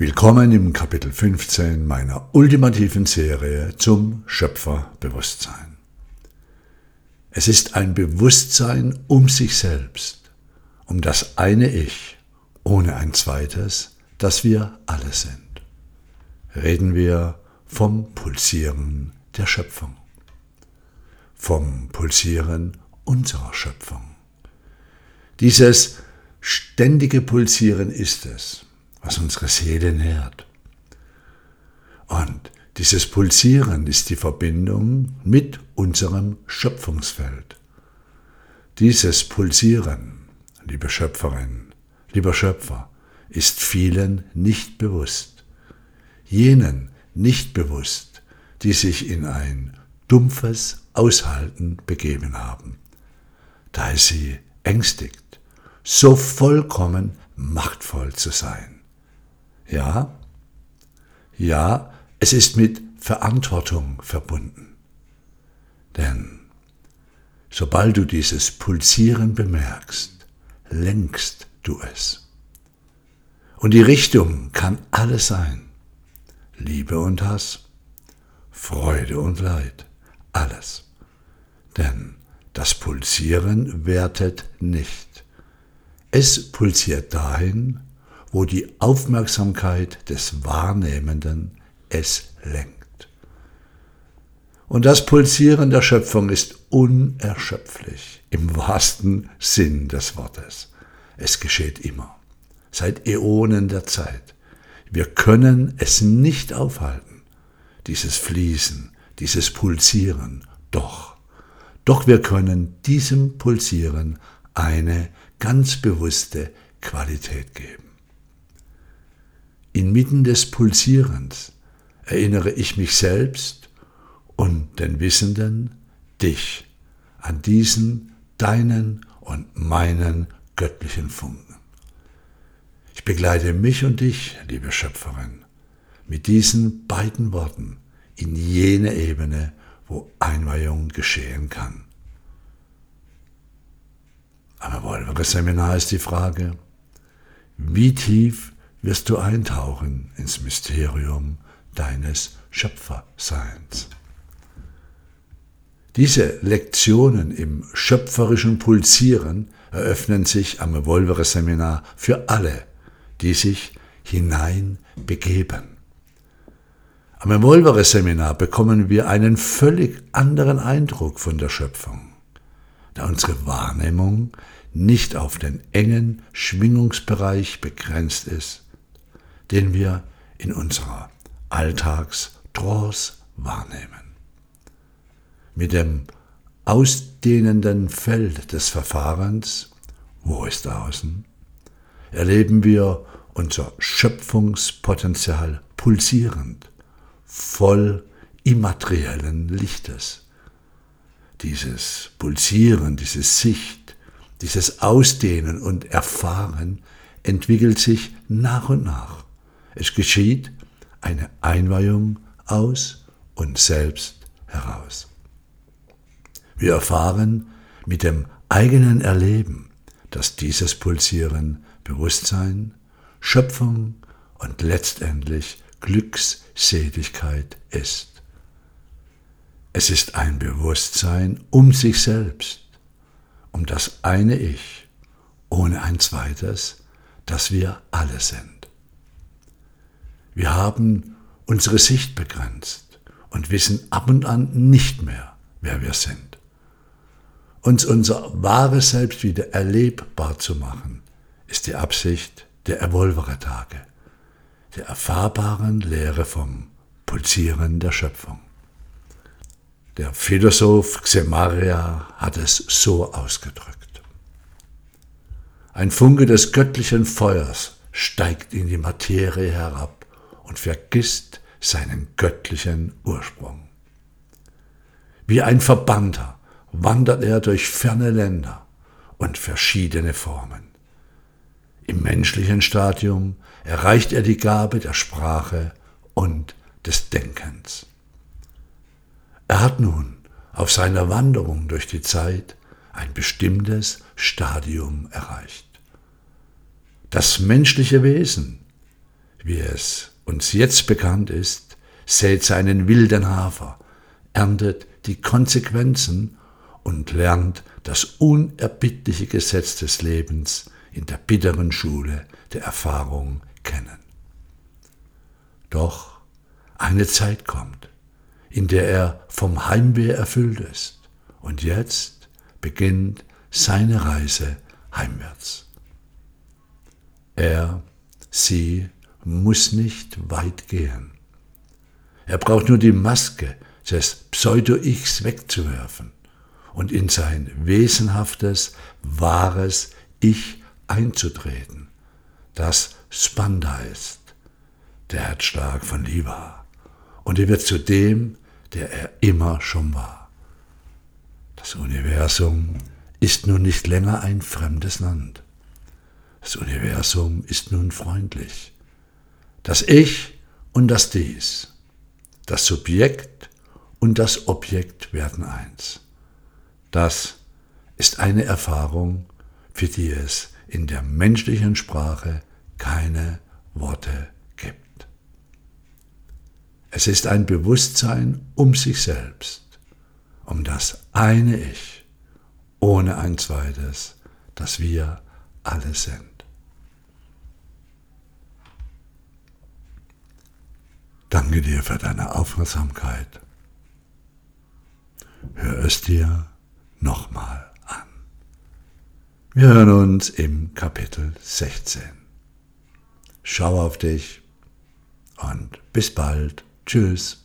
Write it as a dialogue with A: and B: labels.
A: Willkommen im Kapitel 15 meiner ultimativen Serie zum Schöpferbewusstsein. Es ist ein Bewusstsein um sich selbst, um das eine Ich, ohne ein zweites, das wir alle sind. Reden wir vom Pulsieren der Schöpfung, vom Pulsieren unserer Schöpfung. Dieses ständige Pulsieren ist es, was unsere Seele nährt. Und dieses Pulsieren ist die Verbindung mit unserem Schöpfungsfeld. Dieses Pulsieren, liebe Schöpferin, lieber Schöpfer, ist vielen nicht bewusst. Jenen nicht bewusst, die sich in ein dumpfes Aushalten begeben haben. Da ist sie ängstigt, so vollkommen machtvoll zu sein. Ja, ja, es ist mit Verantwortung verbunden. Denn sobald du dieses Pulsieren bemerkst, lenkst du es. Und die Richtung kann alles sein. Liebe und Hass, Freude und Leid, alles. Denn das Pulsieren wertet nicht. Es pulsiert dahin, wo die Aufmerksamkeit des Wahrnehmenden es lenkt. Und das Pulsieren der Schöpfung ist unerschöpflich im wahrsten Sinn des Wortes. Es geschieht immer, seit Äonen der Zeit. Wir können es nicht aufhalten, dieses Fließen, dieses Pulsieren, doch. Doch wir können diesem Pulsieren eine ganz bewusste Qualität geben. Inmitten des Pulsierens erinnere ich mich selbst und den Wissenden, dich, an diesen deinen und meinen göttlichen Funken. Ich begleite mich und dich, liebe Schöpferin, mit diesen beiden Worten in jene Ebene, wo Einweihung geschehen kann. Am Evolvere-Seminar ist die Frage, wie tief wirst du eintauchen ins Mysterium deines Schöpferseins. Diese Lektionen im schöpferischen Pulsieren eröffnen sich am Evolvere Seminar für alle, die sich hineinbegeben. Am Evolvere Seminar bekommen wir einen völlig anderen Eindruck von der Schöpfung, da unsere Wahrnehmung nicht auf den engen Schwingungsbereich begrenzt ist, den wir in unserer Alltagstrance wahrnehmen. Mit dem ausdehnenden Feld des Verfahrens, wo ist außen, erleben wir unser Schöpfungspotenzial pulsierend, voll immateriellen Lichtes. Dieses Pulsieren, diese Sicht, dieses Ausdehnen und Erfahren entwickelt sich nach und nach es geschieht eine Einweihung aus uns selbst heraus. Wir erfahren mit dem eigenen Erleben, dass dieses Pulsieren Bewusstsein, Schöpfung und letztendlich Glückseligkeit ist. Es ist ein Bewusstsein um sich selbst, um das eine Ich, ohne ein zweites, das wir alle sind. Wir haben unsere Sicht begrenzt und wissen ab und an nicht mehr, wer wir sind. Uns unser wahres Selbst wieder erlebbar zu machen, ist die Absicht der Evolvere-Tage, der erfahrbaren Lehre vom Pulsieren der Schöpfung. Der Philosoph Xemaria hat es so ausgedrückt. Ein Funke des göttlichen Feuers steigt in die Materie herab und vergisst seinen göttlichen Ursprung. Wie ein Verbannter wandert er durch ferne Länder und verschiedene Formen. Im menschlichen Stadium erreicht er die Gabe der Sprache und des Denkens. Er hat nun auf seiner Wanderung durch die Zeit ein bestimmtes Stadium erreicht. Das menschliche Wesen wie es uns jetzt bekannt ist, sät seinen wilden Hafer, erntet die Konsequenzen und lernt das unerbittliche Gesetz des Lebens in der bitteren Schule der Erfahrung kennen. Doch eine Zeit kommt, in der er vom Heimweh erfüllt ist, und jetzt beginnt seine Reise heimwärts. Er, sie muss nicht weit gehen. Er braucht nur die Maske des Pseudo-Ichs wegzuwerfen und in sein wesenhaftes, wahres Ich einzutreten, das Spanda ist, der Herzschlag von Liva, und er wird zu dem, der er immer schon war. Das Universum ist nun nicht länger ein fremdes Land. Das Universum ist nun freundlich. Das Ich und das Dies, das Subjekt und das Objekt werden eins. Das ist eine Erfahrung, für die es in der menschlichen Sprache keine Worte gibt. Es ist ein Bewusstsein um sich selbst, um das eine Ich, ohne ein zweites, das wir alle sind. Danke dir für deine Aufmerksamkeit. Hör es dir nochmal an. Wir hören uns im Kapitel 16. Schau auf dich und bis bald. Tschüss.